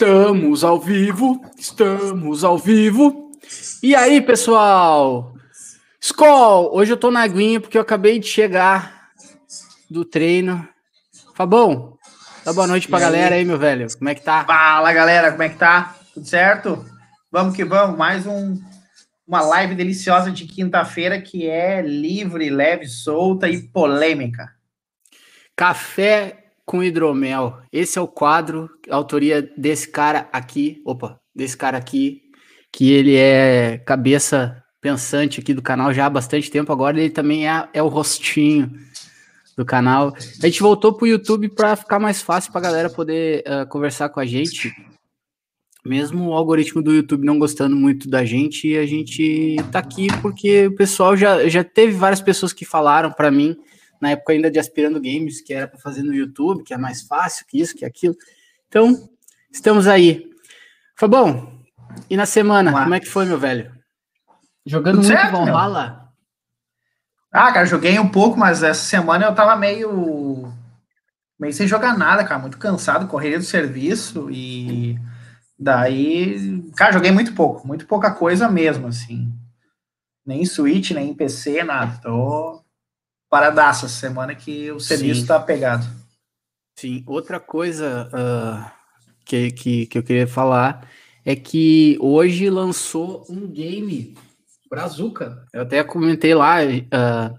Estamos ao vivo, estamos ao vivo. E aí, pessoal? Skol, hoje eu tô na aguinha porque eu acabei de chegar do treino. Fabão, dá boa noite pra e galera aí? aí, meu velho. Como é que tá? Fala, galera, como é que tá? Tudo certo? Vamos que vamos, mais um, uma live deliciosa de quinta-feira que é livre, leve, solta e polêmica. Café com hidromel. Esse é o quadro, autoria desse cara aqui, opa, desse cara aqui, que ele é cabeça pensante aqui do canal já há bastante tempo. Agora ele também é, é o rostinho do canal. A gente voltou pro YouTube para ficar mais fácil para galera poder uh, conversar com a gente. Mesmo o algoritmo do YouTube não gostando muito da gente, a gente tá aqui porque o pessoal já, já teve várias pessoas que falaram para mim na época ainda de Aspirando Games, que era para fazer no YouTube, que é mais fácil que isso, que aquilo. Então, estamos aí. Fabão, e na semana, como é que foi, meu velho? Jogando Tudo muito certo, Valhalla? Ah, cara, joguei um pouco, mas essa semana eu tava meio meio sem jogar nada, cara, muito cansado, correria do serviço e daí, cara, joguei muito pouco, muito pouca coisa mesmo, assim. Nem em Switch, nem em PC, nada. Tô paradaço essa semana que o serviço está pegado. Sim, outra coisa uh, que, que, que eu queria falar é que hoje lançou um game Brazuca. Eu até comentei lá, uh,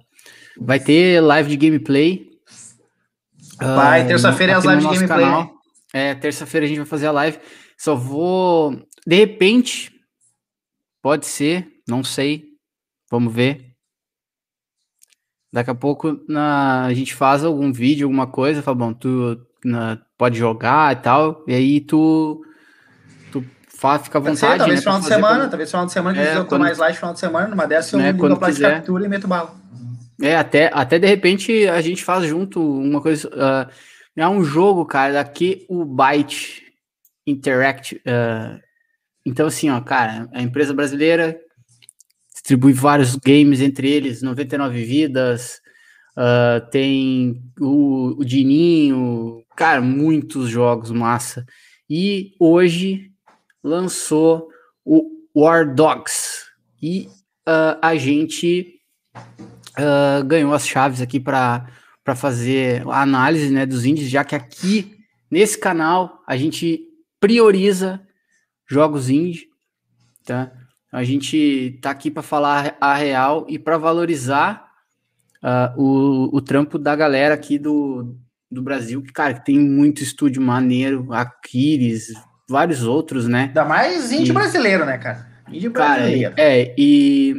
vai ter live de gameplay. Vai, uh, terça-feira é as lives de gameplay. Canal. É, terça-feira a gente vai fazer a live. Só vou. De repente, pode ser, não sei. Vamos ver. Daqui a pouco na, a gente faz algum vídeo, alguma coisa, Fabão, tu na, pode jogar e tal, e aí tu, tu faz, fica à vontade. Ser, talvez né, final de semana, como... talvez final de semana, que é, eu quando... mais live final de semana, numa dessa eu né, ligo a de captura e meto bala. É, até, até de repente a gente faz junto uma coisa. Uh, é um jogo, cara, daqui o Byte Interact. Uh, então, assim, ó, cara, a empresa brasileira distribui vários games, entre eles 99 Vidas, uh, tem o, o Dininho, cara, muitos jogos massa. E hoje lançou o War Dogs e uh, a gente uh, ganhou as chaves aqui para fazer a análise né, dos índices, já que aqui nesse canal a gente prioriza jogos indie, tá? A gente tá aqui para falar a real e para valorizar uh, o, o trampo da galera aqui do, do Brasil, que, cara, tem muito estúdio maneiro, Aquiles, vários outros, né? Ainda mais índio e, brasileiro, né, cara? Índio brasileiro. Cara, é, e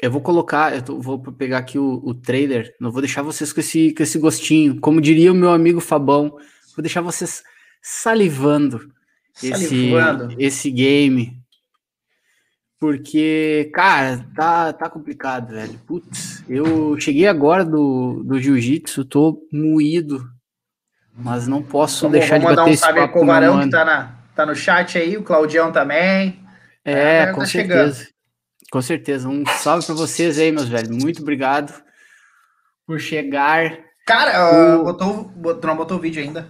eu vou colocar, eu tô, vou pegar aqui o, o trailer, não vou deixar vocês com esse, com esse gostinho. Como diria o meu amigo Fabão, vou deixar vocês salivando, salivando. Esse, esse game. Porque, cara, tá, tá complicado, velho. Putz, eu cheguei agora do, do jiu-jitsu, tô moído, mas não posso Vamos, deixar de bater um esse papo com o Varão que tá, na, tá no chat aí, o Claudião também. É, é com tá certeza. Chegando. Com certeza. Um salve para vocês aí, meus velhos. Muito obrigado por chegar. Cara, o... botou, botou, não botou o vídeo ainda.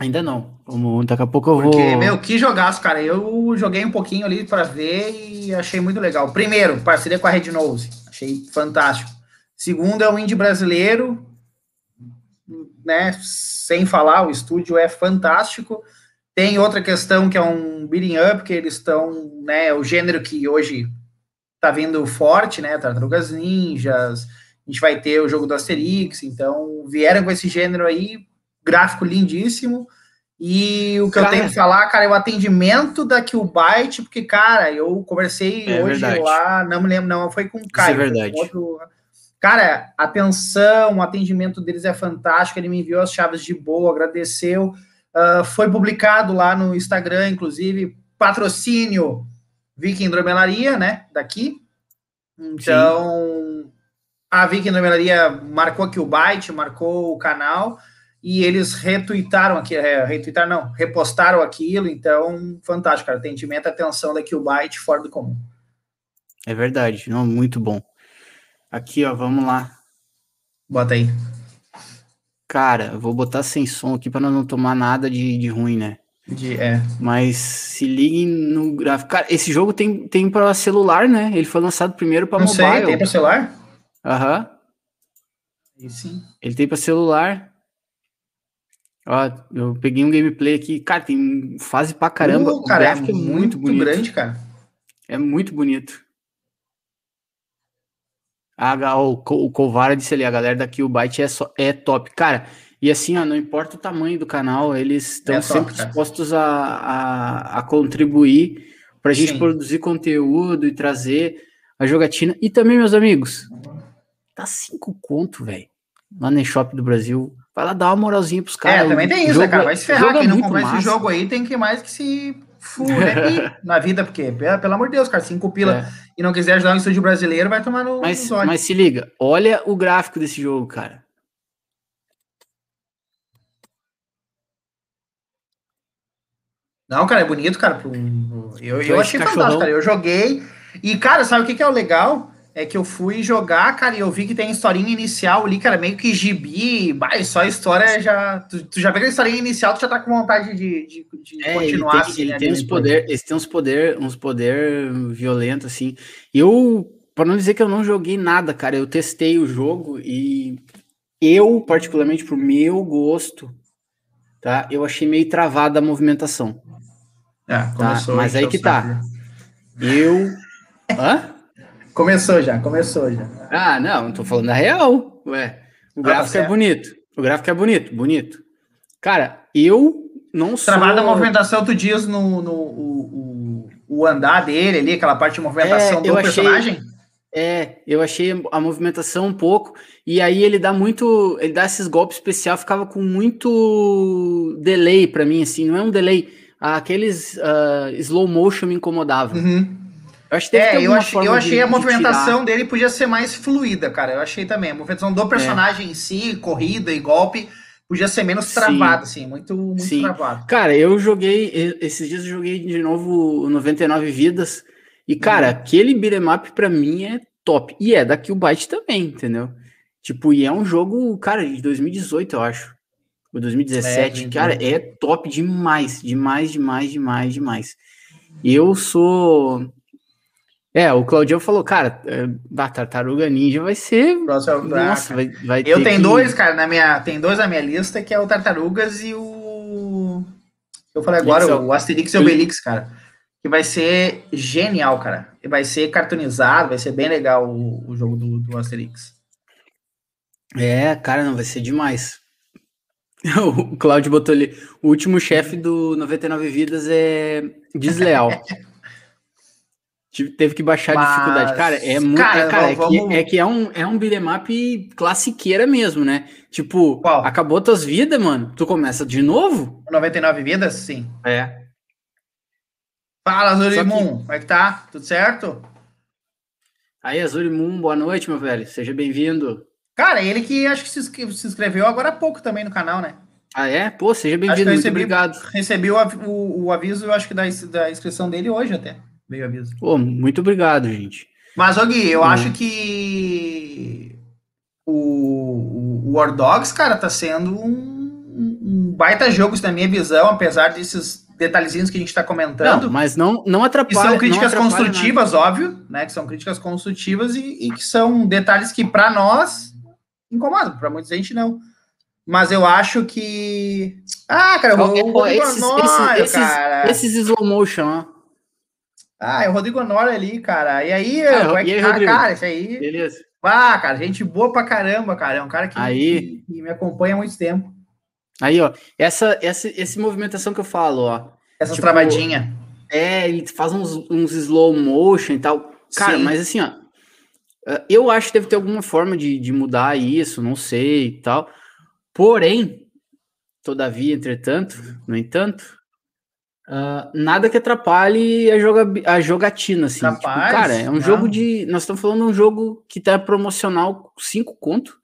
Ainda não. Daqui a pouco eu Porque, vou. meu, que jogaço, cara. Eu joguei um pouquinho ali para ver e achei muito legal. Primeiro, parceria com a Red Nose. Achei fantástico. Segundo, é o indie brasileiro, né? Sem falar, o estúdio é fantástico. Tem outra questão que é um beating up, que eles estão, né? O gênero que hoje tá vindo forte, né? Tartarugas Ninjas. A gente vai ter o jogo do Asterix. Então, vieram com esse gênero aí gráfico lindíssimo. E o que cara, eu tenho que falar, cara, é o atendimento da Byte, porque, cara, eu conversei é hoje verdade. lá, não me lembro, não, foi com o Caio. Isso é verdade. Outro... Cara, atenção, o atendimento deles é fantástico, ele me enviou as chaves de boa, agradeceu. Uh, foi publicado lá no Instagram, inclusive, patrocínio Viking Dromelaria, né, daqui. Então, Sim. a Viking Dromelaria marcou aqui o Byte, marcou o canal, e eles retuitaram aqui, é, retuitaram não, repostaram aquilo, então, fantástico, cara, atendimento, atenção da Byte fora do comum. É verdade, não, muito bom. Aqui, ó, vamos lá. Bota aí. Cara, vou botar sem som aqui para não tomar nada de, de ruim, né? De, é. Mas se liguem no gráfico. Cara, esse jogo tem, tem para celular, né? Ele foi lançado primeiro para mobile. Sei, tem para celular? Aham. Uhum. Sim. Ele tem para celular. Ó, eu peguei um gameplay aqui. Cara, tem fase pra caramba. Uh, cara, o gráfico é, é muito, muito bonito. grande, cara. É muito bonito. Ah, o, o disse ali, a galera daqui, o Byte é, só, é top. Cara, e assim, ó, não importa o tamanho do canal, eles estão é sempre dispostos a, a, a contribuir para a gente Sim. produzir conteúdo e trazer a jogatina. E também, meus amigos, tá cinco conto, velho, lá no Shop do Brasil. Vai lá dar uma moralzinha pros caras. É, também tem isso, né, cara? Vai se ferrar. Quem não comprar esse jogo aí tem que mais que se fuder na vida, porque, pelo amor de Deus, cara, cinco pila é. e não quiser ajudar um estúdio brasileiro, vai tomar no. Mas, mas se liga, olha o gráfico desse jogo, cara. Não, cara, é bonito, cara. Eu, eu achei fantástico, cara. Eu joguei. E, cara, sabe o que, que é o legal? É que eu fui jogar, cara, e eu vi que tem historinha inicial ali, cara, meio que gibi, vai, só a história já. Tu, tu já vê a historinha inicial, tu já tá com vontade de, de, de é, continuar. Ele tem, assim, ele né, tem uns poder, eles têm uns poder, uns poder violento, assim. Eu, para não dizer que eu não joguei nada, cara, eu testei o jogo e eu, particularmente pro meu gosto, tá? Eu achei meio travada a movimentação. É, tá? Mas aí que tá. Eu. Hã? Começou já, começou já. Ah, não, não tô falando da real. Ué, o ah, gráfico tá é bonito. O gráfico é bonito, bonito. Cara, eu não sou. Travada a movimentação, tu diz no, no o, o, o, andar dele ali, aquela parte de movimentação é, do achei, personagem? É, eu achei a movimentação um pouco. E aí ele dá muito. Ele dá esses golpes especial, ficava com muito delay para mim, assim. Não é um delay aqueles uh, slow motion me incomodavam. Uhum. Eu, acho que é, eu, achei, eu achei de, a movimentação dele podia ser mais fluida, cara. Eu achei também. A movimentação do personagem é. em si, corrida e golpe, podia ser menos travada, assim, muito, muito Sim. travado. Cara, eu joguei, esses dias eu joguei de novo 99 vidas. E, cara, uhum. aquele beat'em up pra mim é top. E é daqui o Byte também, entendeu? Tipo, e é um jogo, cara, de 2018, eu acho o 2017, é, cara, é top demais, demais, demais, demais, demais. Eu sou. É, o Claudio falou, cara, é, a Tartaruga Ninja vai ser. Próximo, Nossa, vai, vai Eu tenho que... dois, cara, na minha. Tem dois na minha lista, que é o Tartarugas e o. Eu falei agora, o, o Asterix e o Obelix, cara. Que vai ser genial, cara. Vai ser cartunizado, vai ser bem legal o, o jogo do, do Asterix. É, cara, não, vai ser demais. O Claudio botou ali. O último chefe do 99 Vidas é desleal. Teve que baixar Mas... a dificuldade. Cara, é muito. Cara, é, cara, vamos... é, que, é, que, é um, é um beat'em classiqueira mesmo, né? Tipo, Qual? acabou tuas vidas, mano. Tu começa de novo? 99 vidas? Sim. É. Fala, Azurimum. Que... Como é que tá? Tudo certo? Aí, Azurimum, boa noite, meu velho. Seja bem-vindo. Cara, ele que acho que se inscreveu agora há pouco também no canal, né? Ah, é? Pô, seja bem-vindo, muito obrigado. Recebi o, o, o, aviso, eu acho que da, da inscrição dele hoje até. Veio o aviso. Pô, muito obrigado, gente. Mas, Gui, eu hum. acho que o, o, o War Dogs, cara, tá sendo um, um baita jogo, na minha visão, apesar desses detalhezinhos que a gente está comentando. Não, mas não, não atrapalha. Que são críticas construtivas, nada. óbvio, né? Que são críticas construtivas e, e que são detalhes que, para nós, incomoda, para muita gente não. Mas eu acho que. Ah, cara, o, o Rodrigo esses, esses, cara. Esses, slow motion, ó. Ah, é o Rodrigo Honório ali, cara. E aí, ah, como é que tá, cara? Isso aí. Beleza. Ah, cara, gente boa pra caramba, cara. É um cara que, aí... que, que me acompanha há muito tempo. Aí, ó, essa, essa, essa movimentação que eu falo, ó. Essa tipo, travadinha. É, ele faz uns, uns slow motion e tal. Cara, Sim. mas assim, ó, ah, eu acho que deve ter alguma forma de, de mudar isso, não sei e tal. Porém, todavia, entretanto, no entanto, uh, nada que atrapalhe a, joga, a jogatina, assim. Tipo, cara, é um não. jogo de. Nós estamos falando de um jogo que tá promocional 5 conto.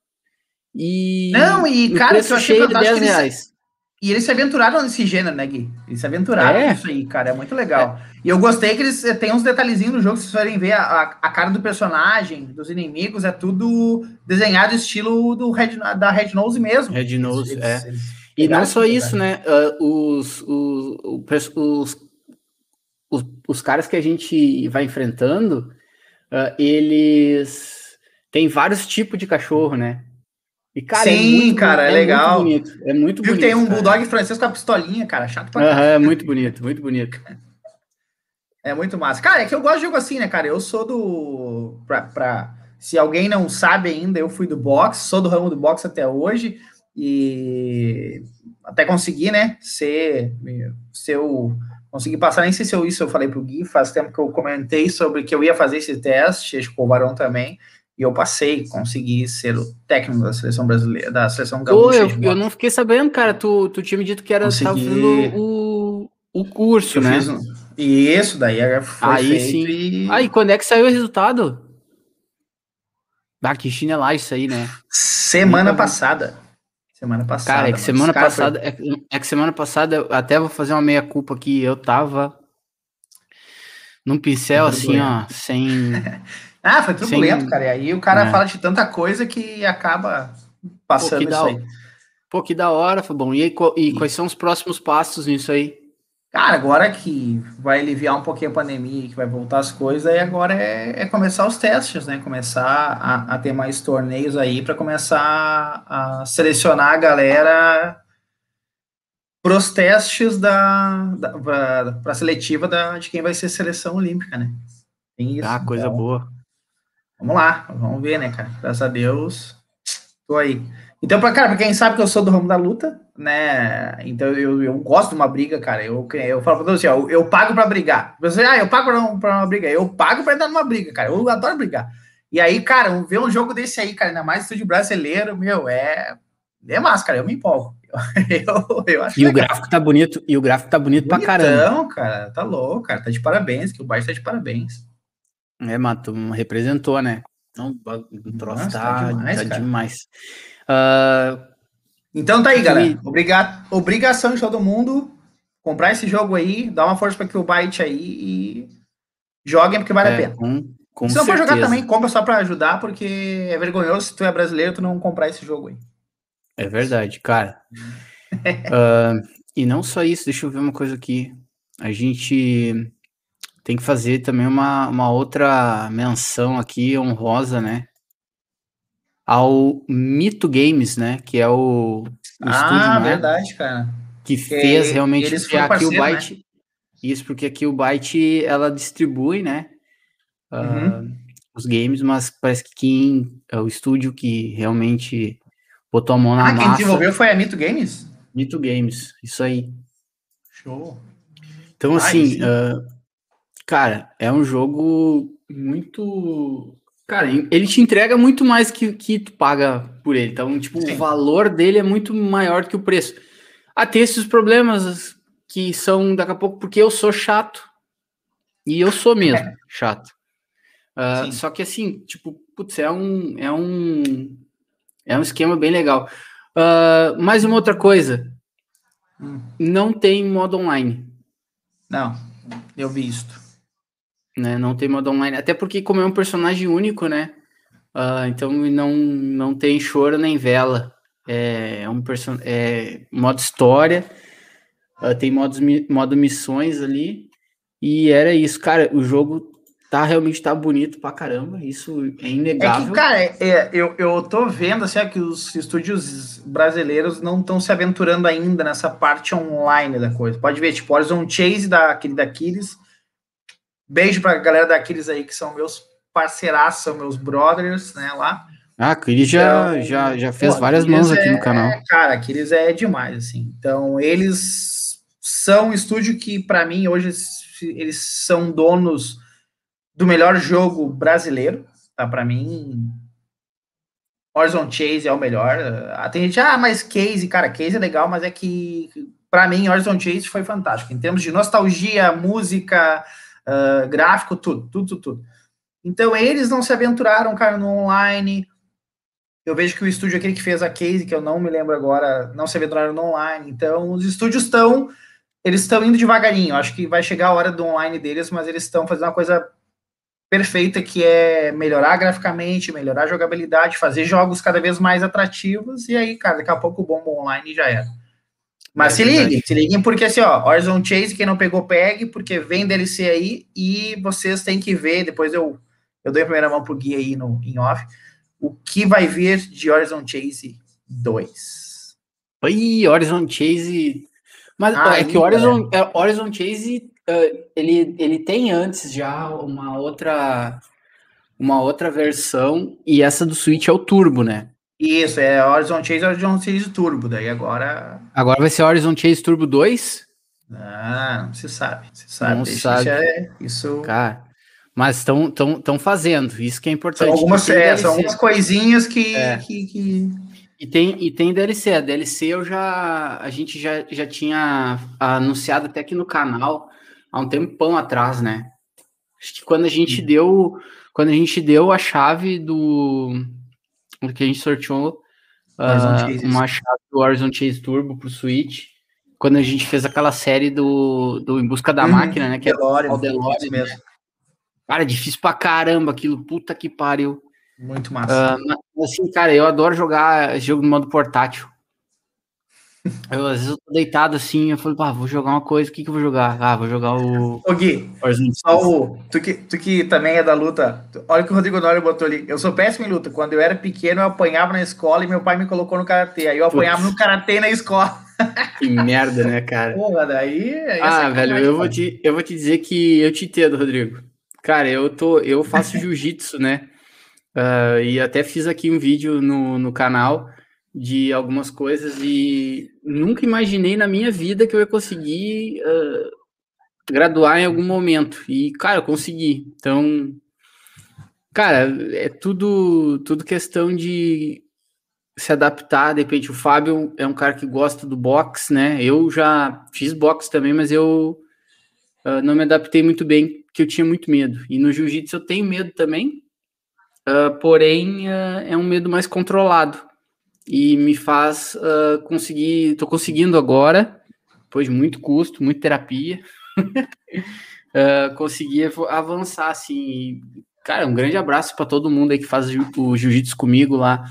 E. Não, e cara, eu achei cheio de 10 reais. E eles se aventuraram nesse gênero, né, Gui? Eles se aventuraram é. nisso aí, cara. É muito legal. É. E eu gostei que eles eh, têm uns detalhezinhos no jogo, se vocês forem ver a, a, cara do personagem, dos inimigos, é tudo desenhado estilo do Red, da Red Nose mesmo. Red Nose, eles, é. Eles, E não só isso, né? Uh, os, os, os, os, os, caras que a gente vai enfrentando, uh, eles têm vários tipos de cachorro, né? E, cara, é Sim, é muito, cara, é, é legal. Muito bonito, é muito Viu bonito. tem um cara. bulldog francês com a pistolinha, cara, chato pra caralho. É muito bonito, muito bonito. É muito massa. Cara, é que eu gosto de jogo assim, né, cara? Eu sou do. Pra, pra... Se alguém não sabe ainda, eu fui do boxe, sou do ramo do boxe até hoje. E até consegui, né? Ser. o... Consegui passar, nem sei se eu, isso eu falei pro Gui, faz tempo que eu comentei sobre que eu ia fazer esse teste, acho que o Barão também. E eu passei, consegui ser o técnico da seleção brasileira, da seleção gaúcha. eu, eu não fiquei sabendo, cara. Tu, tu tinha me dito que era consegui... fazendo o, o curso, eu né? Fiz, e isso daí foi Aí sim. E... Aí, quando é que saiu o resultado? Ah, que chinelagem isso aí, né? Semana passada. Semana passada. Cara, é que semana passada. Foi... É, é, que semana passada, eu até vou fazer uma meia-culpa aqui. Eu tava num pincel assim, ó, sem. Ah, foi turbulento, Sem... cara. E aí o cara é. fala de tanta coisa que acaba passando Pô, isso aí. Pô, que da hora, bom. E, e quais são os próximos passos nisso aí? Cara, agora que vai aliviar um pouquinho a pandemia, que vai voltar as coisas, aí agora é, é começar os testes, né? Começar a, a ter mais torneios aí para começar a selecionar a galera para os testes da, da para a seletiva da, de quem vai ser seleção olímpica, né? Tem isso. Ah, coisa então, boa. Vamos lá, vamos ver, né, cara? Graças a Deus, tô aí. Então, pra, cara, pra quem sabe que eu sou do ramo da luta, né? Então eu, eu gosto de uma briga, cara. Eu, eu falo pra você, ó, eu, pago pra brigar. Você, ah, eu pago pra, pra uma briga. Eu pago pra entrar numa briga, cara. Eu adoro brigar. E aí, cara, ver um jogo desse aí, cara, ainda mais estúdio brasileiro, meu, é. É massa, cara. Eu me empolgo. Eu, eu acho e legal. o gráfico tá bonito, e o gráfico tá bonito Bonitão, pra caramba. Cara, tá louco, cara. Tá de parabéns, que o baixo tá de parabéns. É, Mato, representou, né? Não, o troço Nossa, tá, tá demais. Tá demais. Uh, então tá aí, galera. Obriga obrigação de todo mundo comprar esse jogo aí, dar uma força para o Byte aí e joguem porque vale é, a pena. Com, com se não for jogar também, compra só para ajudar, porque é vergonhoso se tu é brasileiro tu não comprar esse jogo aí. É verdade, cara. uh, e não só isso, deixa eu ver uma coisa aqui. A gente tem que fazer também uma, uma outra menção aqui honrosa, né? Ao Mito Games, né? Que é o, o ah, estúdio, né? verdade, cara. Que fez realmente eles aqui parceiro, o Byte. Né? Isso, porque aqui o Byte ela distribui, né? Uhum. Uh, os games, mas parece que quem é o estúdio que realmente botou a mão na ah, massa. Ah, quem desenvolveu foi a Mito Games? Mito Games, isso aí. Show. Então, assim, uh, Cara, é um jogo muito. Cara, ele te entrega muito mais que que tu paga por ele. Então, tipo, Sim. o valor dele é muito maior que o preço. Ah, tem esses problemas que são daqui a pouco, porque eu sou chato. E eu sou mesmo é. chato. Uh, só que assim, tipo, putz, é um, é um, é um esquema bem legal. Uh, mais uma outra coisa. Hum. Não tem modo online. Não, eu vi isto. Né? Não tem modo online. Até porque, como é um personagem único, né? Uh, então não, não tem choro nem vela. É, é um person... é modo história. Uh, tem modos, modo missões ali. E era isso, cara. O jogo tá realmente tá bonito pra caramba. Isso é inegável. É que, cara, é, eu, eu tô vendo assim, que os estúdios brasileiros não estão se aventurando ainda nessa parte online da coisa. Pode ver, tipo, Horizon Chase da, aquele da Aquiles Beijo pra galera daqueles aí que são meus parceiraços, são meus brothers, né, lá. Ah, Aquiles já, então, já, já fez pô, várias mãos aqui é, no canal. É, cara, Aquiles é demais, assim. Então, eles são um estúdio que, para mim, hoje, eles são donos do melhor jogo brasileiro, tá? Para mim, Horizon Chase é o melhor. Ah, tem gente, ah, mas Case, cara, Case é legal, mas é que, para mim, Horizon Chase foi fantástico. Em termos de nostalgia, música, uh, gráfico, tudo, tudo, tudo. Então, eles não se aventuraram, cara, no online. Eu vejo que o estúdio aquele que fez a case, que eu não me lembro agora, não se aventuraram no online. Então, os estúdios estão, eles estão indo devagarinho. Acho que vai chegar a hora do online deles, mas eles estão fazendo uma coisa perfeita, que é melhorar graficamente, melhorar a jogabilidade, fazer jogos cada vez mais atrativos. E aí, cara, daqui a pouco o bombo online já era. Mas é se liguem, se liguem, porque assim, ó, Horizon Chase, quem não pegou, pegue, porque vem DLC aí e vocês têm que ver, depois eu, eu dou a primeira mão pro Gui aí no, em off, o que vai vir de Horizon Chase 2. Oi, Horizon Chase. Mas ah, é que Horizon, é. Horizon Chase ele, ele tem antes já uma outra uma outra versão e essa do Switch é o Turbo, né? Isso, é Horizon Chase Horizon Chase Turbo, daí agora. Agora vai ser Horizon Chase Turbo 2? Ah, não se sabe, se sabe. Não isso sabe. É, isso... Cara, mas estão tão, tão fazendo, isso que é importante. São algumas, é, são algumas coisinhas que, é. que, que... E tem, e tem DLC. A DLC eu já. A gente já, já tinha anunciado até aqui no canal há um tempão atrás, né? Acho que quando a gente hum. deu. Quando a gente deu a chave do. Que a gente sorteou uh, uma chave do Horizon Chase Turbo pro Switch. Quando a gente fez aquela série do, do Em Busca da hum, Máquina, né? Que Delore, é o Delore mesmo. Né? Cara, é difícil pra caramba aquilo. Puta que pariu. Muito massa. Uh, assim, cara, eu adoro jogar jogo no modo portátil. Eu, às vezes eu tô deitado assim, eu falo, ah, vou jogar uma coisa, o que que eu vou jogar? Ah, vou jogar o. Ô Gui, só o. Tu que, tu que também é da luta, olha o que o Rodrigo Nório botou ali. Eu sou péssimo em luta. Quando eu era pequeno, eu apanhava na escola e meu pai me colocou no karatê. Aí eu apanhava Putz. no karatê na escola. Que merda, né, cara? Porra, daí. Ah, velho, eu vou, te, eu vou te dizer que eu te entendo, Rodrigo. Cara, eu tô, eu faço jiu-jitsu, né? Uh, e até fiz aqui um vídeo no, no canal de algumas coisas e nunca imaginei na minha vida que eu ia conseguir uh, graduar em algum momento. E, cara, eu consegui. Então, cara, é tudo, tudo questão de se adaptar. De repente, o Fábio é um cara que gosta do boxe, né? Eu já fiz boxe também, mas eu uh, não me adaptei muito bem, porque eu tinha muito medo. E no jiu-jitsu eu tenho medo também, Uh, porém, é um medo mais controlado e me faz uh, conseguir. Estou conseguindo agora, depois de muito custo, muita terapia, conseguir avançar assim. Cara, um grande abraço para todo mundo aí que faz o jiu-jitsu comigo lá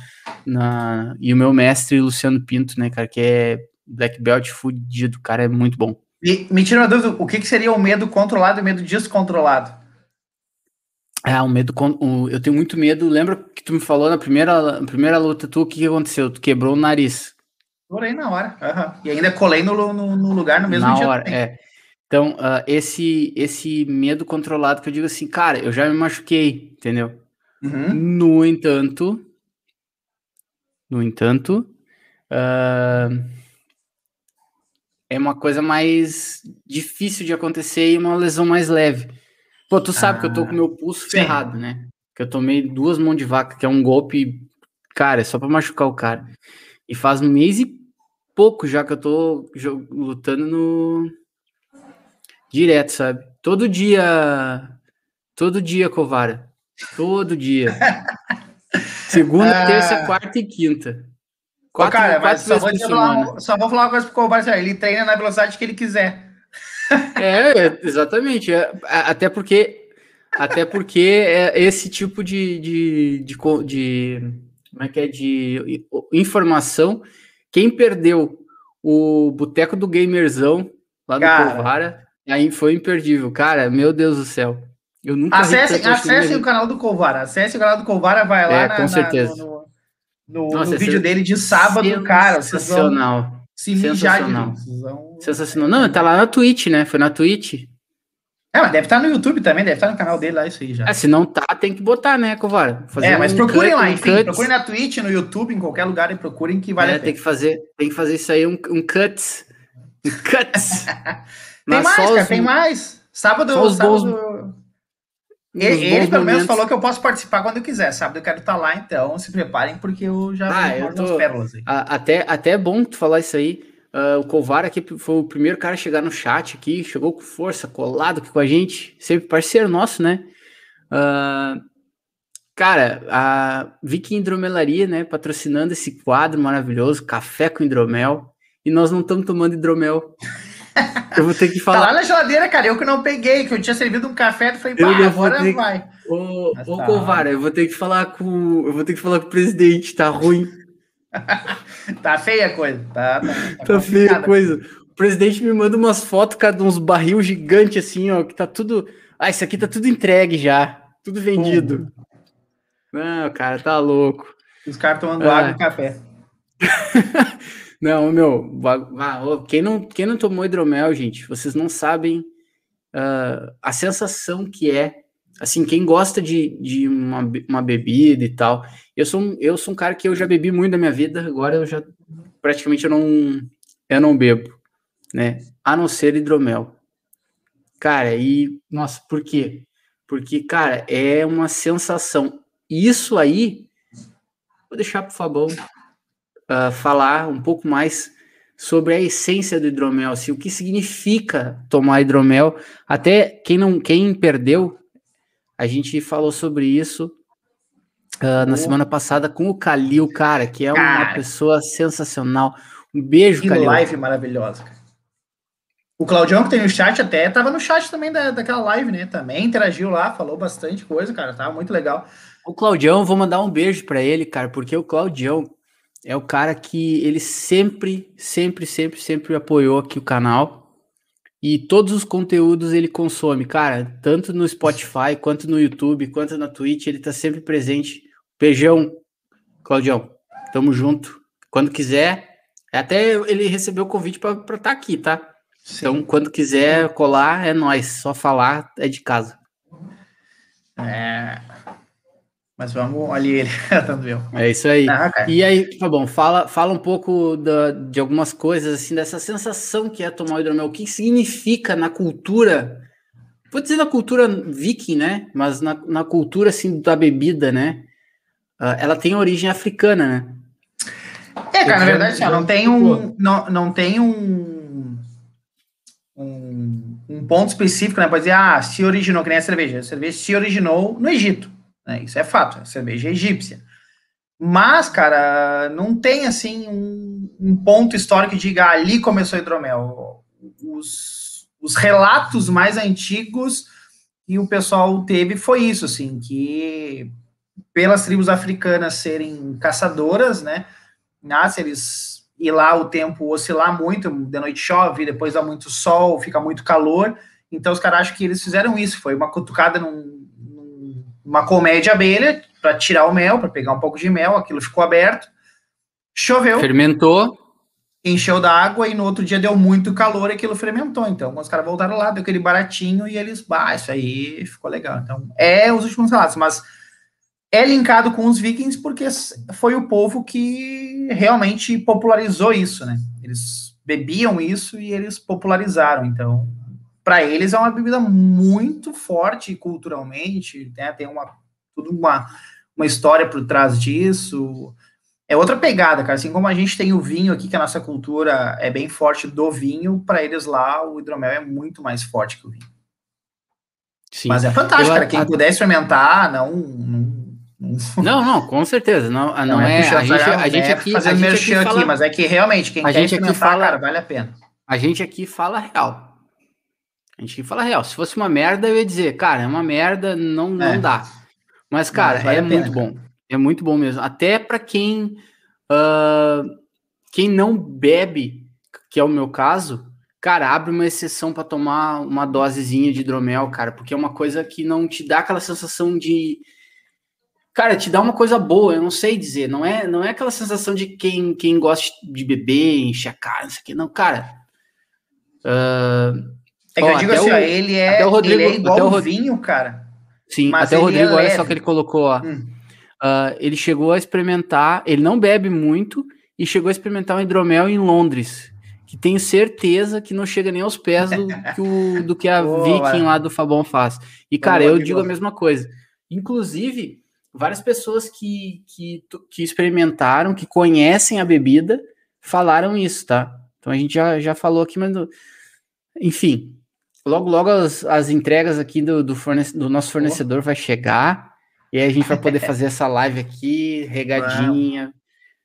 na, e o meu mestre Luciano Pinto, né, cara, que é black belt fudido, cara, é muito bom. E me tira uma dúvida, o que, que seria o medo controlado e o medo descontrolado? É, o medo. O, eu tenho muito medo. Lembra que tu me falou na primeira, na primeira luta tu, o que, aconteceu? Tu quebrou o nariz. Chorei na hora. Uhum. E ainda colei no, no, no, lugar no mesmo na dia. Hora, é. Então, uh, esse, esse medo controlado que eu digo assim, cara, eu já me machuquei, entendeu? Uhum. No entanto, no entanto, uh, é uma coisa mais difícil de acontecer e uma lesão mais leve. Pô, tu sabe ah, que eu tô com meu pulso sim. ferrado, né? Que eu tomei duas mãos de vaca, que é um golpe, cara, é só pra machucar o cara. E faz um mês e pouco já que eu tô lutando no. Direto, sabe? Todo dia. Todo dia, Covara. Todo dia. Segunda, ah. terça, quarta e quinta. Quatro, Ô, cara, mas só vou, falar, só vou falar uma coisa pro Covara, ele treina na velocidade que ele quiser. É, exatamente. É, até porque, até porque é esse tipo de, de, de, de, como é que é, de informação, quem perdeu o Boteco do Gamerzão lá no Covara, aí foi imperdível. Cara, meu Deus do céu. Eu nunca acesse, acesse o canal do Covara, acesse o canal do Covara, vai lá é, na, com certeza. Na, no, no, Nossa, no vídeo dele de sábado, cara. Sensacional. Se Sensacional. Sensacional. Não, tá lá na Twitch, né? Foi na Twitch. É, mas deve estar tá no YouTube também, deve estar tá no canal dele lá, isso aí já. É, se não tá, tem que botar, né, Covar? é, mas um procurem cut, lá, enfim, procurem na Twitch, no YouTube, em qualquer lugar e procurem que vale é, a pena. Tem que fazer, tem que fazer isso aí, um, um cut. Um cut. tem mais, cara, os, tem mais. Sábado, sábado... Ele, ele pelo menos falou que eu posso participar quando eu quiser, sabe? Eu quero estar tá lá, então se preparem, porque eu já ah, eu tô... pérolas aí. Até, até é bom tu falar isso aí. Uh, o Covar aqui foi o primeiro cara a chegar no chat aqui, chegou com força, colado aqui com a gente, sempre parceiro nosso, né? Uh, cara, a Viking Hidromelaria, né, patrocinando esse quadro maravilhoso, Café com Hidromel, e nós não estamos tomando hidromel. Eu vou ter que falar. Tá lá na geladeira, cara. Eu que não peguei, que eu tinha servido um café, eu falei, pá, agora ter... vai. Ô, ô tá. Covara, eu vou ter que falar com. Eu vou ter que falar com o presidente, tá ruim. tá feia a coisa. Tá, tá, tá, tá feia a coisa. O presidente me manda umas fotos, cara, de uns barril gigantes assim, ó, que tá tudo. Ah, isso aqui tá tudo entregue já. Tudo vendido. Não, cara, tá louco. Os caras tomando ah. água e café. não, meu, quem não, quem não tomou hidromel, gente, vocês não sabem uh, a sensação que é. Assim, quem gosta de, de uma, uma bebida e tal. Eu sou, eu sou um cara que eu já bebi muito na minha vida, agora eu já praticamente eu não, eu não bebo, né? A não ser hidromel. Cara, e nossa, por quê? Porque, cara, é uma sensação. Isso aí, vou deixar para o Fabão uh, falar um pouco mais sobre a essência do hidromel, assim, o que significa tomar hidromel. Até quem não, quem perdeu, a gente falou sobre isso uh, na semana passada com o Calil, cara, que é cara, uma pessoa sensacional. Um beijo, que Calil. live maravilhosa. O Claudião, que tem no chat, até tava no chat também da, daquela live, né? Também interagiu lá, falou bastante coisa, cara. Tava muito legal. O Claudião, vou mandar um beijo para ele, cara, porque o Claudião, é o cara que ele sempre, sempre, sempre, sempre apoiou aqui o canal. E todos os conteúdos ele consome, cara, tanto no Spotify, quanto no YouTube, quanto na Twitch, ele tá sempre presente. Beijão, Claudião. Tamo junto. Quando quiser, até ele recebeu o convite para estar tá aqui, tá? Sim. Então, quando quiser colar, é nós. Só falar é de casa. É. Mas vamos ali ele tanto eu. É isso aí. Ah, e aí, tá bom, fala, fala um pouco da, de algumas coisas, assim, dessa sensação que é tomar o hidromel. O que significa na cultura, vou dizer na cultura viking, né? Mas na, na cultura, assim, da bebida, né? Uh, ela tem origem africana, né? É, cara, na verdade, não tem um... Não, não tem um... Um, um ponto específico, né? Pode dizer, ah, se originou, que nem a cerveja. A cerveja se originou no Egito. Né? Isso é fato, a cerveja é egípcia. Mas, cara, não tem assim um, um ponto histórico que diga ah, ali começou o hidromel. Os, os relatos mais antigos que o pessoal teve foi isso, assim, que pelas tribos africanas serem caçadoras, né? Nasce eles e lá o tempo oscilar muito, de noite chove, depois dá muito sol, fica muito calor. Então os caras acham que eles fizeram isso, foi uma cutucada num, uma colmeia de abelha para tirar o mel, para pegar um pouco de mel, aquilo ficou aberto. Choveu. Fermentou. Encheu da água e no outro dia deu muito calor e aquilo fermentou. Então, os caras voltaram lá, deu aquele baratinho e eles, bah, isso aí ficou legal. Então, é os últimos relatos, mas é linkado com os vikings porque foi o povo que realmente popularizou isso, né? Eles bebiam isso e eles popularizaram. Então, para eles é uma bebida muito forte culturalmente, né? tem uma tudo uma, uma história por trás disso. É outra pegada, cara. Assim como a gente tem o vinho aqui, que a nossa cultura é bem forte do vinho, para eles lá o hidromel é muito mais forte que o vinho. Sim. Mas é fantástico, Eu, cara. Quem a... puder experimentar, não, não não, não, com certeza. Não, não, não é, é a, gente, a gente aqui fazendo merchan aqui, fala, mas é que realmente quem a quer gente aqui fala, cara, vale a pena. A gente aqui fala real. A gente fala real. Se fosse uma merda, eu ia dizer, cara, é uma merda, não, não é. dá. Mas, cara, vale é muito bom. É muito bom mesmo. Até para quem, uh, quem não bebe, que é o meu caso, cara, abre uma exceção para tomar uma dosezinha de hidromel, cara, porque é uma coisa que não te dá aquela sensação de. Cara, te dá uma coisa boa, eu não sei dizer. Não é, não é aquela sensação de quem, quem gosta de beber, encher a cara, isso aqui. Não, cara. Uh, é que eu digo assim, o, ó, ele é, Rodrigo, ele é igual o vinho, cara. Sim, até o Rodrigo, é olha só que ele colocou, ó. Hum. Uh, ele chegou a experimentar, ele não bebe muito, e chegou a experimentar um hidromel em Londres, que tenho certeza que não chega nem aos pés do, que, o, do que a Viking lá do Fabão faz. E, cara, eu digo a mesma coisa. Inclusive, várias pessoas que, que, que experimentaram, que conhecem a bebida, falaram isso, tá? Então a gente já, já falou aqui, mas. Enfim, Logo, logo as, as entregas aqui do, do, fornece, do nosso fornecedor oh. vai chegar e aí a gente vai poder fazer essa live aqui, regadinha.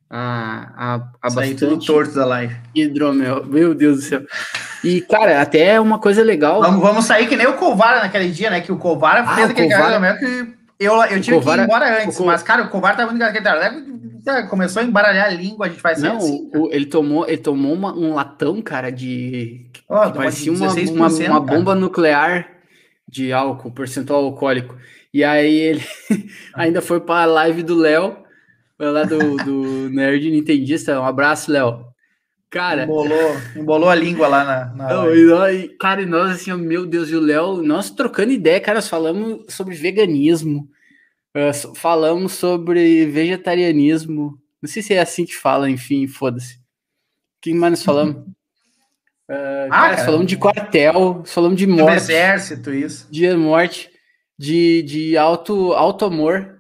A, a, a bastante torto da live. Hidromel, meu Deus do céu. E, cara, até uma coisa legal. Vamos, vamos sair que nem o Covara naquele dia, né? Que o Covara ah, fez aquele Covara... que eu, eu tive Covara... que ir embora antes. Mas, cara, o Covara tá muito. Então, começou a embaralhar a língua, a gente faz Não, assim, o, ele tomou, ele tomou uma, um latão, cara, de. Oh, parecia uma, uma, uma bomba nuclear de álcool, percentual alcoólico. E aí ele ainda foi para a live do Léo, lá do, do Nerd Nintendista. Um abraço, Léo. Cara. Embolou, embolou a língua lá na. na não, e nós, cara, e nós, assim, meu Deus, e o Léo, nós trocando ideia, cara, nós falamos sobre veganismo, uh, falamos sobre vegetarianismo. Não sei se é assim que fala, enfim, foda-se. O que mais nós falamos? Uh, ah, cara, cara, falamos de quartel, falamos de morte. Do exército, isso. De morte, de, de auto, auto amor.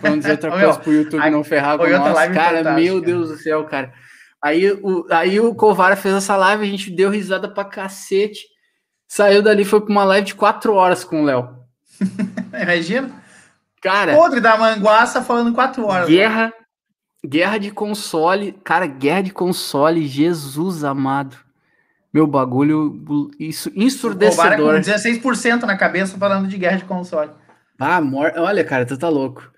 Vamos dizer outra coisa pro YouTube não ferrar com nós. Cara, meu Deus do céu, cara. Aí o, aí o Covara fez essa live, a gente deu risada pra cacete. Saiu dali, foi pra uma live de quatro horas com o Léo. Imagina. Cara. Podre da manguaça falando quatro horas. Guerra. Né? Guerra de console. Cara, guerra de console, Jesus amado. Meu bagulho, isso ensurdecedor. O com 16% na cabeça falando de guerra de console. Ah, mor... olha, cara, tu tá louco.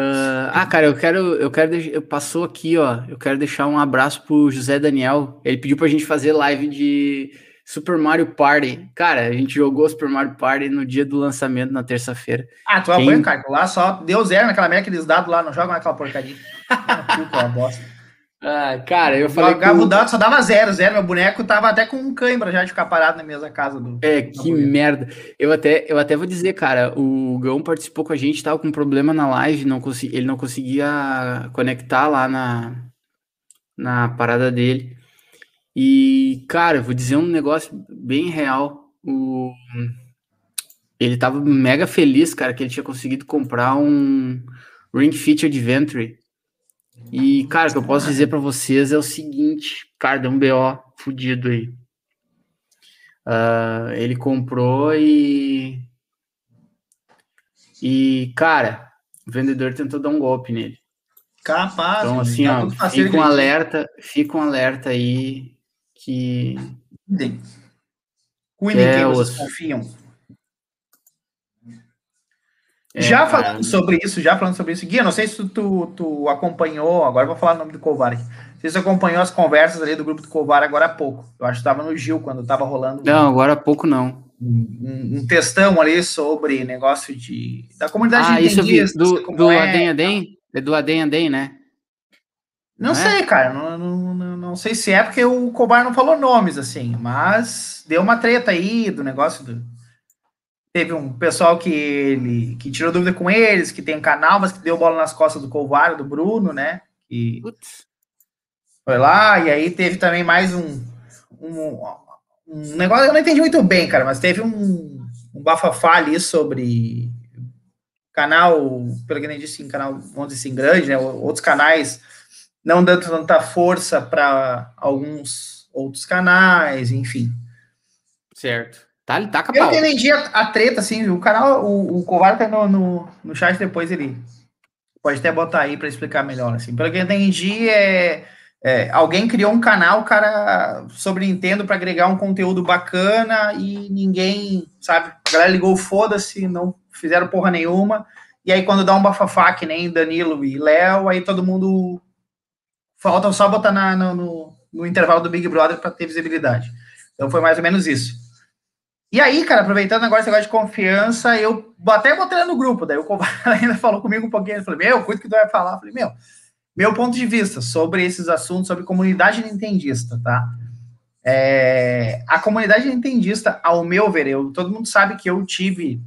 Uh, ah, cara, eu quero, eu quero, eu passou aqui, ó. Eu quero deixar um abraço pro José Daniel. Ele pediu pra gente fazer live de Super Mario Party. Cara, a gente jogou Super Mario Party no dia do lançamento, na terça-feira. Ah, tu Quem... apanha, cara. Lá só deu zero naquela merda, aqueles dados lá, não jogam naquela porcaria. Puta, bosta. Ah, cara, eu falei. Jogava o dado, só dava zero, zero. Meu boneco tava até com um cãibra já de ficar parado na mesma casa do. É, que merda. Eu até, eu até vou dizer, cara, o Gão participou com a gente, tava com um problema na live, não consegui, ele não conseguia conectar lá na, na parada dele. E, cara, eu vou dizer um negócio bem real. O, ele tava mega feliz, cara, que ele tinha conseguido comprar um Ring Fit Adventure e, cara, o que eu posso dizer para vocês é o seguinte, cara, deu um BO fudido aí. Uh, ele comprou e. E, cara, o vendedor tentou dar um golpe nele. Capaz. Então, assim, tá ó, fica um alerta, fica um alerta aí que. Cuidem é, quem vocês confiam. É, já falando sobre isso, já falando sobre isso, Gui, não sei se tu, tu acompanhou, agora vou falar o nome do Covar aqui. Se você acompanhou as conversas ali do grupo do Covar agora há pouco. Eu acho que estava no Gil quando estava rolando. Não, agora há pouco não. Um, um, textão ali sobre negócio de. da comunidade ah, isso vi, do, do é, Adem Adem? É do Adem Adem, né? Não, não sei, é? cara. Não, não, não, não, sei se é porque o Cobar não falou nomes, assim, mas deu uma treta aí do negócio do Teve um pessoal que ele que tirou dúvida com eles, que tem um canal, mas que deu bola nas costas do Colvário, do Bruno, né? Que foi lá, e aí teve também mais um, um, um negócio, eu não entendi muito bem, cara, mas teve um, um bafafá ali sobre canal, pelo que eu disse, canal, vamos dizer assim, grande, né? Outros canais não dando tanta força para alguns outros canais, enfim. Certo. Tá, tá com a Eu entendi a, a, treta, assim, o canal, o, o Covar tá no, no, no chat depois, ele pode até botar aí para explicar melhor, assim. Pelo que eu entendi, é, é alguém criou um canal, cara, sobre Nintendo para agregar um conteúdo bacana e ninguém, sabe, a galera ligou foda-se, não fizeram porra nenhuma, e aí quando dá um bafafá, que nem Danilo e Léo, aí todo mundo falta só botar na, no, no intervalo do Big Brother para ter visibilidade. Então foi mais ou menos isso. E aí, cara, aproveitando agora esse negócio de confiança, eu até botei no grupo, daí o Cobar ainda falou comigo um pouquinho, ele falou, meu, cuida que tu vai falar. Eu falei, meu, meu ponto de vista sobre esses assuntos, sobre comunidade nintendista, tá? É, a comunidade nintendista, ao meu ver, eu, todo mundo sabe que eu tive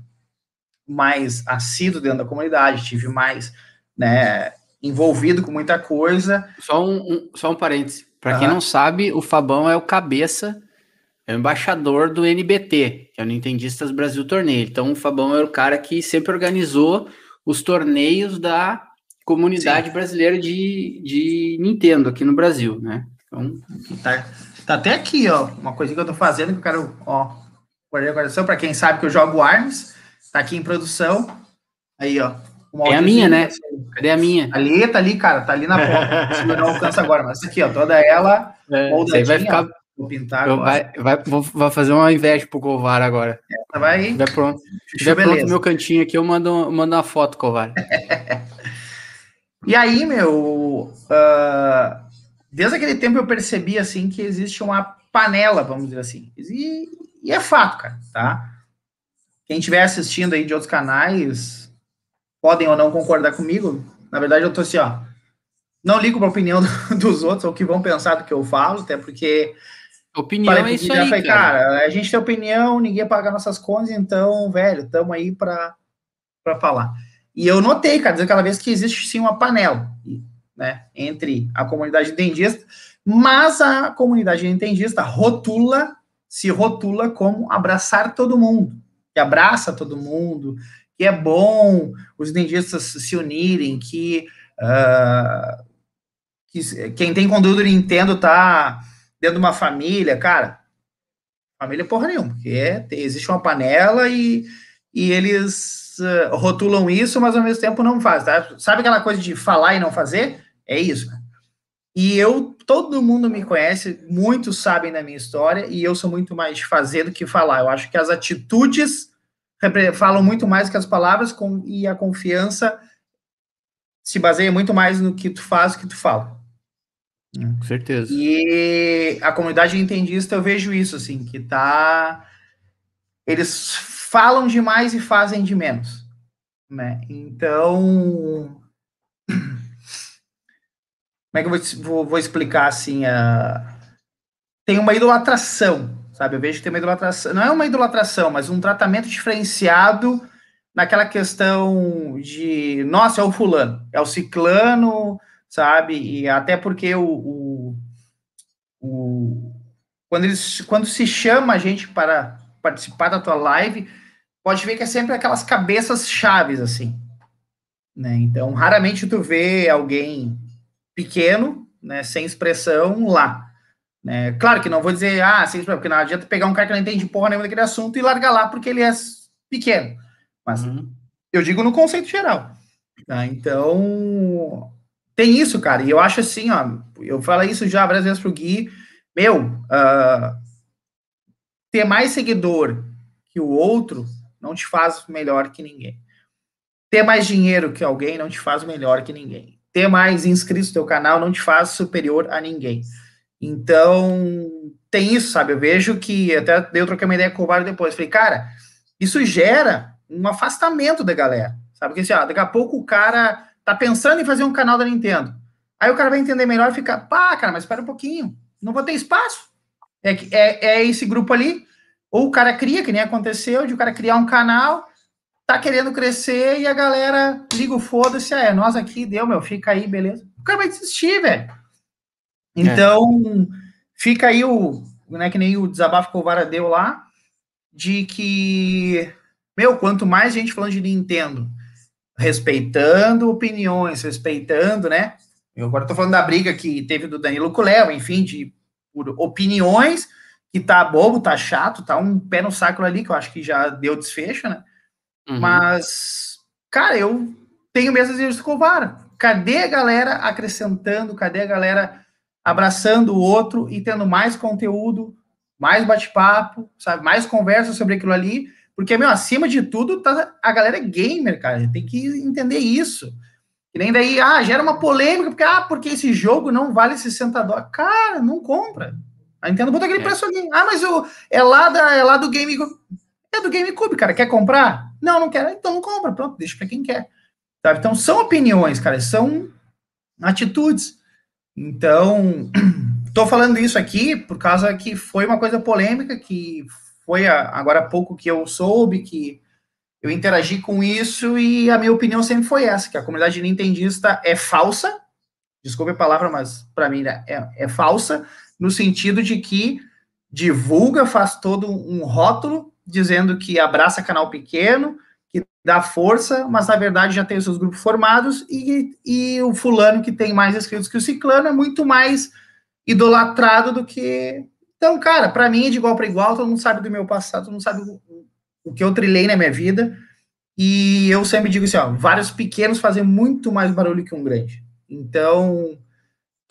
mais assíduo dentro da comunidade, tive mais, né, envolvido com muita coisa. Só um, um só um parênteses, para quem não sabe, o Fabão é o cabeça é o embaixador do NBT, que é o Nintendistas Brasil Torneio. Então, o Fabão era o cara que sempre organizou os torneios da comunidade Sim. brasileira de, de Nintendo aqui no Brasil, né? Então, tá, tá até aqui, ó, uma coisa que eu tô fazendo que eu quero, ó, guardei a guardação para quem sabe que eu jogo ARMS, tá aqui em produção. Aí, ó. É a minha, né? Cadê a minha? Ali, tá ali, cara, tá ali na ponta. Se não alcança agora, mas aqui, ó, toda ela é, moldadinha. vai ficar Vou pintar agora. Vai, vai, vou, vou fazer uma inveja pro Covar agora. Essa vai. Vai pronto. Tiver pronto meu cantinho aqui, eu mando, mando uma foto, Covar. E aí, meu, uh, desde aquele tempo eu percebi, assim, que existe uma panela, vamos dizer assim. E, e é fato, cara, tá? Quem estiver assistindo aí de outros canais, podem ou não concordar comigo. Na verdade, eu tô assim, ó, não ligo para a opinião dos outros, ou o que vão pensar do que eu falo, até porque Opinião é isso aí, falei, cara. cara. A gente tem opinião, ninguém paga nossas contas, então, velho, estamos aí para falar. E eu notei, cara, aquela vez que existe sim uma panela, né, entre a comunidade entendista, mas a comunidade entendista rotula, se rotula como abraçar todo mundo, que abraça todo mundo, que é bom os entendistas se unirem, que, uh, que quem tem conteúdo Nintendo tá dentro de uma família, cara, família porra nenhuma, porque é, existe uma panela e, e eles uh, rotulam isso, mas ao mesmo tempo não fazem, tá? Sabe aquela coisa de falar e não fazer? É isso, né? E eu, todo mundo me conhece, muitos sabem da minha história, e eu sou muito mais de fazer do que falar. Eu acho que as atitudes falam muito mais que as palavras, com, e a confiança se baseia muito mais no que tu faz do que tu fala. Com certeza. E a comunidade entendista, eu vejo isso, assim, que tá. Eles falam demais e fazem de menos. Né? Então. Como é que eu vou, vou, vou explicar assim? A... Tem uma idolatração, sabe? Eu vejo que tem uma idolatração. Não é uma idolatração, mas um tratamento diferenciado naquela questão de, nossa, é o fulano, é o ciclano, sabe? E até porque o, o, o, quando, eles, quando se chama a gente para participar da tua live, pode ver que é sempre aquelas cabeças chaves, assim. Né? Então, raramente tu vê alguém pequeno, né, sem expressão lá. Né? Claro que não vou dizer, ah, sem expressão, porque não adianta pegar um cara que não entende porra nenhuma daquele assunto e largar lá porque ele é pequeno. Mas uhum. eu digo no conceito geral. Tá? Então, tem isso, cara. E eu acho assim, ó, eu falo isso já várias vezes pro Gui, meu, uh, ter mais seguidor que o outro não te faz melhor que ninguém. Ter mais dinheiro que alguém não te faz melhor que ninguém. Ter mais inscritos no teu canal não te faz superior a ninguém. Então, tem isso, sabe? Eu vejo que, até eu troquei uma ideia com o Mário depois, falei, cara, isso gera um afastamento da galera, sabe? Porque assim, ó, daqui a pouco o cara tá pensando em fazer um canal da Nintendo. Aí o cara vai entender melhor e fica, pá, cara, mas espera um pouquinho, não vou ter espaço. É, é, é esse grupo ali, ou o cara cria, que nem aconteceu, de o cara criar um canal, tá querendo crescer e a galera liga o foda-se, ah, é nós aqui, deu, meu, fica aí, beleza. O cara vai desistir, velho. Então, é. fica aí o, né, que nem o desabafo que o Vara deu lá, de que, meu, quanto mais gente falando de Nintendo, respeitando opiniões, respeitando, né? Eu agora estou falando da briga que teve do Danilo com Léo, enfim, de por opiniões, que tá bobo, tá chato, tá um pé no saco ali, que eu acho que já deu desfecho, né? Uhum. Mas, cara, eu tenho mesmo exercício com o VAR. Cadê a galera acrescentando? Cadê a galera abraçando o outro e tendo mais conteúdo, mais bate-papo, sabe? Mais conversa sobre aquilo ali porque, meu, acima de tudo, tá, a galera é gamer, cara. Tem que entender isso. E nem daí, ah, gera uma polêmica, porque, ah, porque esse jogo não vale 60 dólares. Cara, não compra. A Nintendo botou aquele é. preço ali. Ah, mas o, é, lá da, é lá do Game... É do GameCube, cara. Quer comprar? Não, não quero. Então não compra. Pronto, deixa para quem quer. Sabe? Então são opiniões, cara. São atitudes. Então, tô falando isso aqui por causa que foi uma coisa polêmica que foi agora há pouco que eu soube que eu interagi com isso e a minha opinião sempre foi essa, que a comunidade nintendista é falsa, desculpe a palavra, mas para mim é, é falsa, no sentido de que divulga, faz todo um rótulo dizendo que abraça canal pequeno, que dá força, mas na verdade já tem os seus grupos formados e, e o fulano que tem mais inscritos que o ciclano é muito mais idolatrado do que então, cara, para mim é de igual para igual, todo mundo sabe do meu passado, todo mundo sabe o, o que eu trilhei na minha vida. E eu sempre digo assim, ó, vários pequenos fazem muito mais barulho que um grande. Então,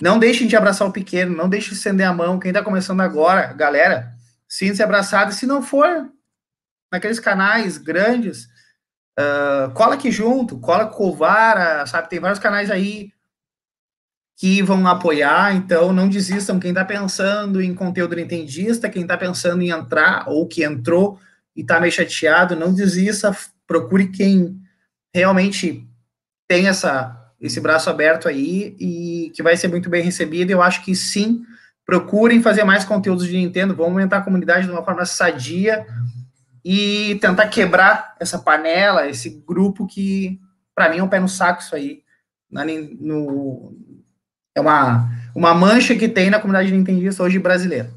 não deixem de abraçar o pequeno, não deixem de estender a mão. Quem está começando agora, galera, sinta-se abraçado. Se não for naqueles canais grandes, Uh, cola aqui junto, cola com o Covara, sabe? Tem vários canais aí que vão apoiar, então não desistam. Quem está pensando em conteúdo nintendista, quem está pensando em entrar ou que entrou e está meio chateado, não desista, procure quem realmente tem essa, esse braço aberto aí e que vai ser muito bem recebido. Eu acho que sim, procurem fazer mais conteúdos de Nintendo, vão aumentar a comunidade de uma forma sadia e tentar quebrar essa panela, esse grupo que, para mim, é um pé no saco isso aí. Na, no, é uma, uma mancha que tem na comunidade nintendista hoje brasileira.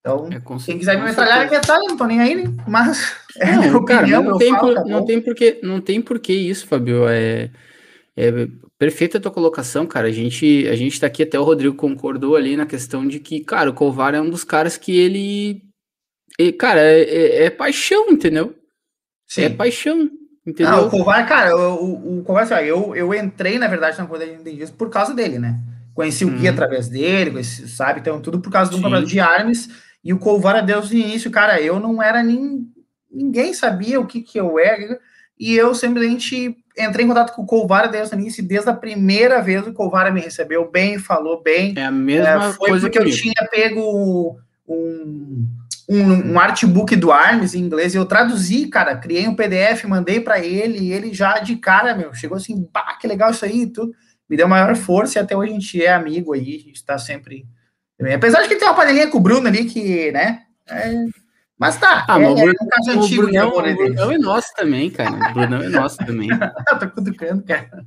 Então, é, quem quiser me metralhar, me metralha, não tô nem aí, né? mas é não, opinião. Não, tem, falo, por, tá não, tem porque, não tem porquê isso, Fabio. É, é perfeita a tua colocação, cara. A gente, a gente tá aqui, até o Rodrigo concordou ali na questão de que, cara, o Colvar é um dos caras que ele. ele cara, é, é, é, paixão, entendeu? Sim. É paixão. Entendeu? Não, o Kovar, cara, o, o Kovar, assim, eu, eu entrei, na verdade, na comunidade de Nintendistas por causa dele, né? Conheci o Gui hum. através dele, conheci, sabe? Então, tudo por causa do campeonato de armes. E o Kovar, desde o início, cara, eu não era nem. Ninguém sabia o que, que eu era. E eu simplesmente entrei em contato com o Colvara desde o início, desde a primeira vez o Colvara me recebeu bem, falou bem. É a mesma é, foi coisa porque eu tinha pego um, um, um artbook do Arms em inglês, eu traduzi, cara, criei um PDF, mandei para ele, e ele já de cara, meu, chegou assim, pá, que legal isso aí, tudo. Me deu maior força e até hoje a gente é amigo aí, a gente tá sempre. Apesar de que tem uma panelinha com o Bruno ali que, né? É... Mas tá, ah, é, mas é um caso antigo Brunão, O Brunão é nosso também, cara. O Brunão é nosso também. Tô cutucando, cara.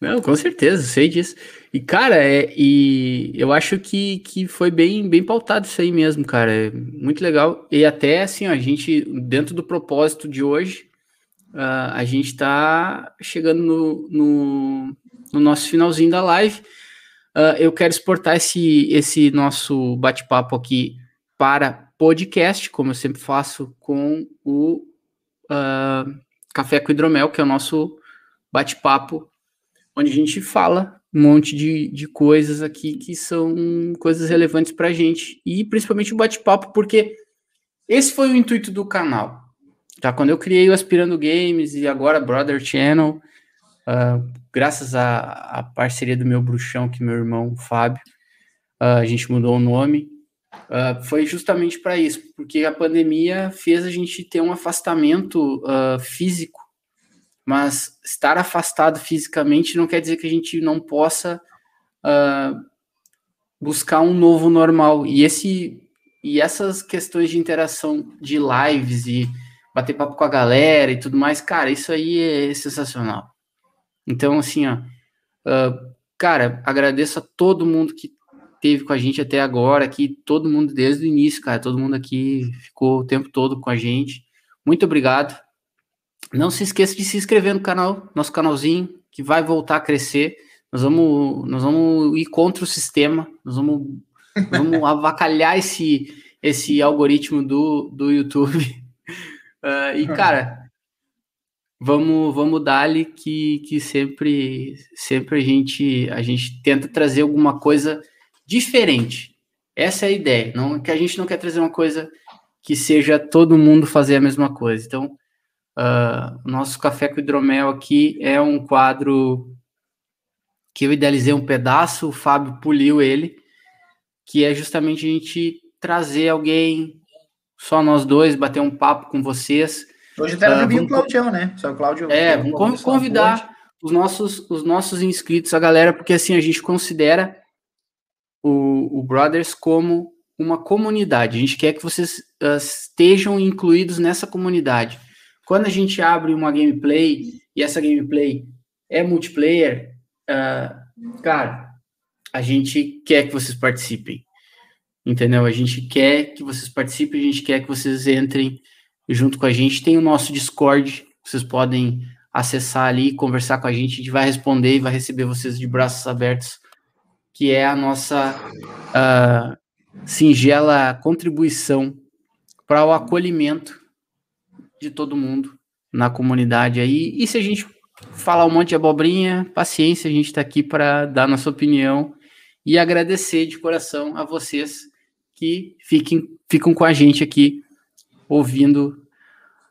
Não, com certeza, sei disso. E, cara, é, e eu acho que, que foi bem, bem pautado isso aí mesmo, cara. É muito legal. E até assim, ó, a gente, dentro do propósito de hoje, uh, a gente tá chegando no, no, no, nosso finalzinho da live. Uh, eu quero exportar esse, esse nosso bate-papo aqui para podcast, como eu sempre faço com o uh, Café com Hidromel, que é o nosso bate-papo onde a gente fala um monte de, de coisas aqui que são coisas relevantes para a gente. E principalmente o bate-papo, porque esse foi o intuito do canal. Tá? Quando eu criei o Aspirando Games e agora Brother Channel, uh, graças à, parceria do meu bruxão, que meu irmão Fábio, uh, a gente mudou o nome. Uh, foi justamente para isso, porque a pandemia fez a gente ter um afastamento físico mas estar afastado fisicamente não quer dizer que a gente não possa uh, buscar um novo normal. E esse e essas questões de interação de lives e bater papo com a galera e tudo mais, cara, isso aí é sensacional. Então, assim, ó, uh, cara, agradeço a todo mundo que teve com a gente até agora, aqui, todo mundo desde o início, cara, todo mundo aqui ficou o tempo todo com a gente. Muito obrigado. Não se esqueça de se inscrever no canal, nosso canalzinho, que vai voltar a crescer. Nós vamos, nós vamos ir contra o sistema, nós vamos, vamos avacalhar esse, esse algoritmo do, do YouTube. Uh, e, cara, vamos, vamos dar-lhe que, que sempre, sempre a, gente, a gente tenta trazer alguma coisa diferente. Essa é a ideia. Não, que a gente não quer trazer uma coisa que seja todo mundo fazer a mesma coisa. Então, Uh, nosso Café com Hidromel aqui é um quadro que eu idealizei um pedaço, o Fábio poliu ele, que é justamente a gente trazer alguém, só nós dois, bater um papo com vocês. Hoje até uh, vamos, o Claudião, né? Só o Cláudio. É, vamos convidar os nossos, os nossos inscritos, a galera, porque assim a gente considera o, o Brothers como uma comunidade. A gente quer que vocês uh, estejam incluídos nessa comunidade. Quando a gente abre uma gameplay e essa gameplay é multiplayer, uh, cara, a gente quer que vocês participem. Entendeu? A gente quer que vocês participem, a gente quer que vocês entrem junto com a gente. Tem o nosso Discord, vocês podem acessar ali, conversar com a gente, a gente vai responder e vai receber vocês de braços abertos, que é a nossa uh, singela contribuição para o acolhimento de todo mundo na comunidade aí. E se a gente falar um monte de abobrinha, paciência, a gente está aqui para dar nossa opinião e agradecer de coração a vocês que fiquem, ficam com a gente aqui ouvindo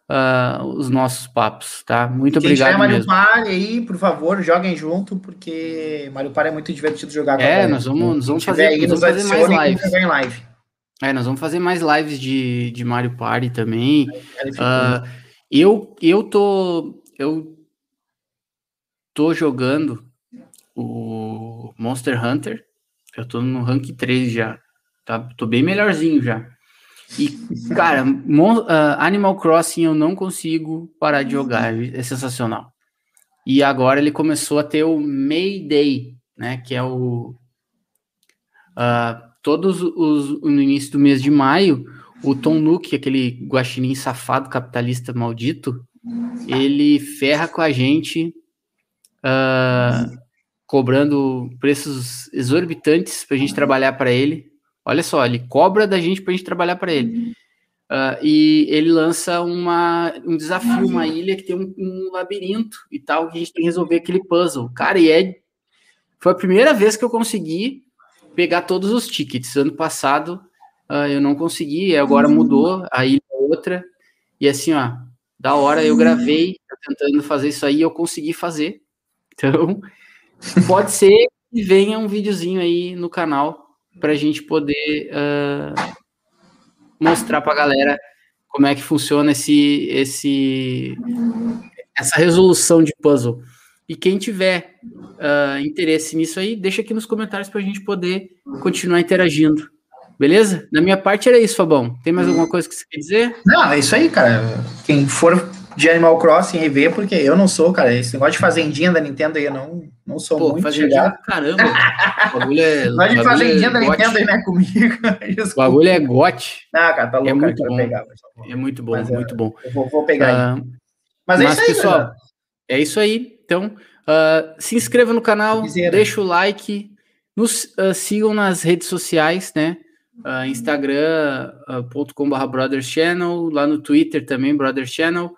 uh, os nossos papos, tá? Muito Quem obrigado Mario mesmo. Party aí, por favor, joguem junto, porque Mario Party é muito divertido jogar. É, nós vamos, nós vamos fazer, aí, nós vamos fazer mais lives. Live. É, nós vamos fazer mais lives de, de Mario Party também. Uh, eu, eu tô, eu tô jogando o Monster Hunter. Eu tô no rank 3 já. Tá, tô bem melhorzinho já. E, cara, uh, Animal Crossing eu não consigo parar de jogar, é sensacional. E agora ele começou a ter o Mayday, né? Que é o. Uh, todos os. No início do mês de maio, o Tom Nook, aquele guaxinim safado capitalista maldito, ele ferra com a gente, uh, cobrando preços exorbitantes para a gente trabalhar para ele Olha só, ele cobra da gente para a gente trabalhar para ele. Uh, e ele lança uma, um desafio, uma ilha que tem um, um, labirinto e tal, que a gente tem que resolver aquele puzzle. Cara, e é. Foi a primeira vez que eu consegui pegar todos os tickets. Ano passado uh, eu não consegui, agora mudou, a ilha é outra. E assim, ó, da hora eu gravei tentando fazer isso aí, eu consegui fazer. Então, pode ser que venha um videozinho aí no canal para a gente poder uh, mostrar para a galera como é que funciona esse, esse, essa resolução de puzzle. E quem tiver uh, interesse nisso aí, deixa aqui nos comentários para a gente poder continuar interagindo. Beleza? Da minha parte era isso, Fabão. Tem mais alguma coisa que você quer dizer? Não, é isso aí, cara. Quem for de Animal Crossing e ver, porque eu não sou, cara. Esse negócio de fazendinha da Nintendo aí, eu não, não sou Pô, muito fazendinha, caramba. o bagulho é. Mas de fazendinha é da Nintendo aí não é comigo. o bagulho é gote. Ah, cara, tá louco, é muito cara, bom. Pegar, é muito bom, mas, muito bom. Vou, vou, pegar uh, aí. Mas, é mas aí, pessoal, cara. é isso aí. Então, uh, se inscreva no canal, deixa o like, nos uh, sigam nas redes sociais, né? Uh, Instagram.com.br uh, Brothers Channel, lá no Twitter também, Brothers Channel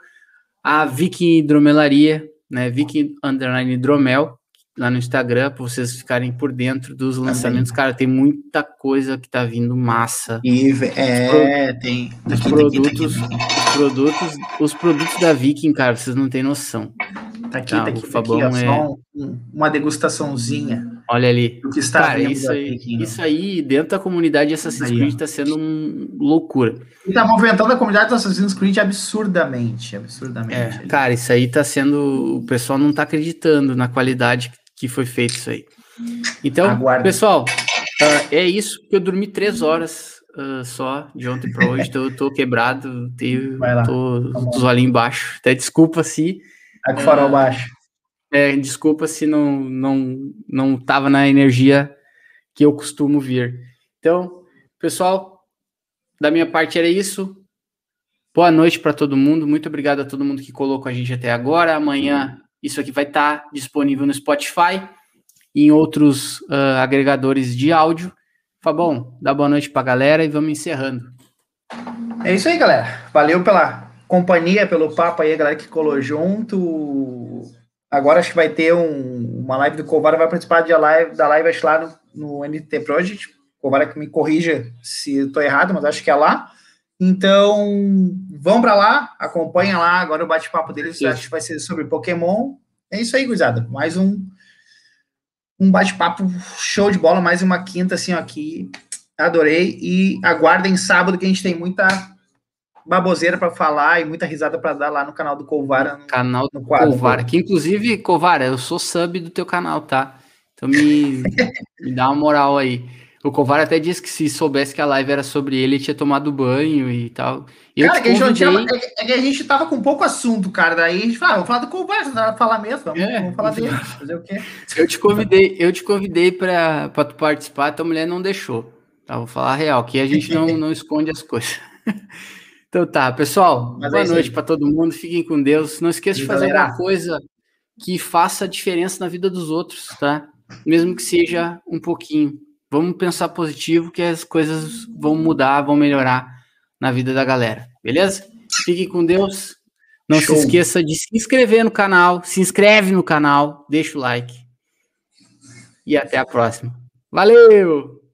a Viking Hidromelaria, né? Viking Underline Hidromel, lá no Instagram, para vocês ficarem por dentro dos lançamentos. Também. Cara, tem muita coisa que tá vindo massa. E é, pro... tem. Os produtos, os produtos, os produtos da Viking, cara, vocês não têm noção. Tá aqui, tá, tá aqui, tá aqui, ó, é... um, uma degustaçãozinha. Olha ali. Do que está Cara, isso aí, isso aí, dentro da comunidade Assassin's Creed, está sendo uma loucura. E tá movimentando a comunidade do Assassin's Creed absurdamente, absurdamente. É, cara, isso aí tá sendo. O pessoal não tá acreditando na qualidade que foi feito isso aí. Então, Aguarde. pessoal, uh, é isso que eu dormi três horas uh, só de ontem para hoje. tô, tô quebrado, tenho, tô, tá os olhinhos embaixo. Até desculpa se. Tá com o farol uh, baixo. É, desculpa se não não não estava na energia que eu costumo vir. Então, pessoal, da minha parte era isso. Boa noite para todo mundo. Muito obrigado a todo mundo que colocou a gente até agora. Amanhã isso aqui vai estar tá disponível no Spotify e em outros uh, agregadores de áudio. Fabão, dá boa noite para a galera e vamos encerrando. É isso aí, galera. Valeu pela companhia, pelo papo aí, a galera que colou junto. Agora acho que vai ter um, uma live do Covara, vai participar de live, da live acho lá no, no NT Project. Covara que me corrija se estou errado, mas acho que é lá. Então, vão para lá, acompanha lá. Agora o bate-papo deles acho que vai ser sobre Pokémon. É isso aí, gurizada. Mais um, um bate-papo show de bola, mais uma quinta assim aqui. Adorei. E aguardem sábado que a gente tem muita baboseira para falar e muita risada para dar lá no canal do Covara. No, canal do Covara, que inclusive, Covara, eu sou sub do teu canal, tá? Então me, me dá uma moral aí. O Covara até disse que se soubesse que a live era sobre ele, ele tinha tomado banho e tal. Eu cara, que convidei... tinha, é, que a gente tava com pouco assunto, cara. Daí a gente fala, ah, vamos falar do Covara, você vai falar mesmo, vamos, é, vamos falar dele. Fazer o quê? Eu te convidei, eu te convidei para tu participar, tua mulher não deixou. Tá, vou falar a real, que a gente não, não esconde as coisas. Então tá, pessoal, Mas boa é noite para todo mundo, fiquem com Deus. Não esqueça de fazer galera. alguma coisa que faça diferença na vida dos outros, tá? Mesmo que seja um pouquinho. Vamos pensar positivo que as coisas vão mudar, vão melhorar na vida da galera, beleza? Fiquem com Deus. Não Show. se esqueça de se inscrever no canal, se inscreve no canal, deixa o like. E até a próxima. Valeu!